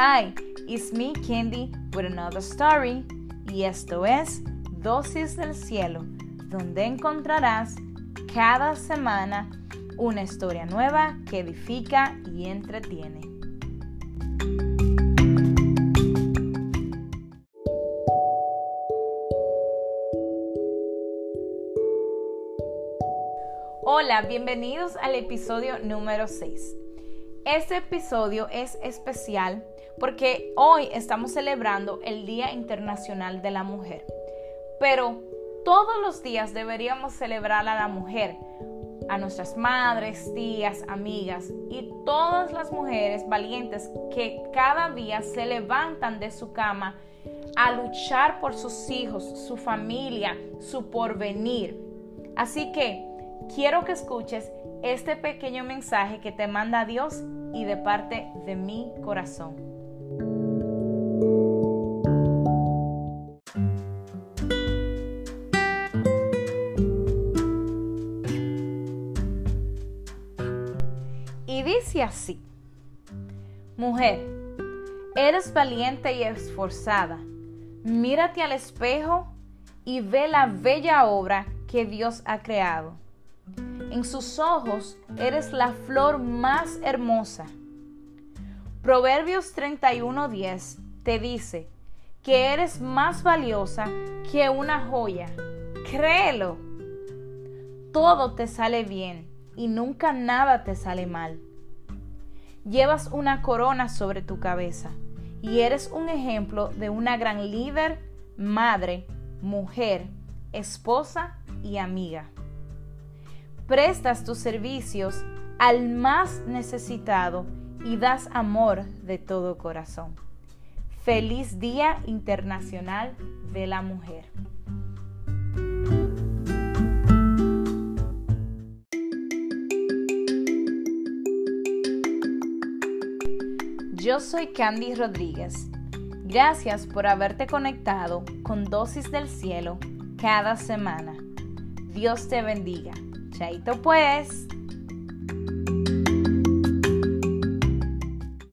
Hi, it's me Candy with another story y esto es Dosis del Cielo, donde encontrarás cada semana una historia nueva que edifica y entretiene. Hola, bienvenidos al episodio número 6. Este episodio es especial porque hoy estamos celebrando el Día Internacional de la Mujer. Pero todos los días deberíamos celebrar a la mujer, a nuestras madres, tías, amigas y todas las mujeres valientes que cada día se levantan de su cama a luchar por sus hijos, su familia, su porvenir. Así que quiero que escuches este pequeño mensaje que te manda Dios y de parte de mi corazón. Y dice así, mujer, eres valiente y esforzada, mírate al espejo y ve la bella obra que Dios ha creado en sus ojos eres la flor más hermosa. Proverbios 31:10 te dice que eres más valiosa que una joya. Créelo. Todo te sale bien y nunca nada te sale mal. Llevas una corona sobre tu cabeza y eres un ejemplo de una gran líder, madre, mujer, esposa y amiga prestas tus servicios al más necesitado y das amor de todo corazón. Feliz Día Internacional de la Mujer. Yo soy Candy Rodríguez. Gracias por haberte conectado con Dosis del Cielo cada semana. Dios te bendiga. Chaito pues.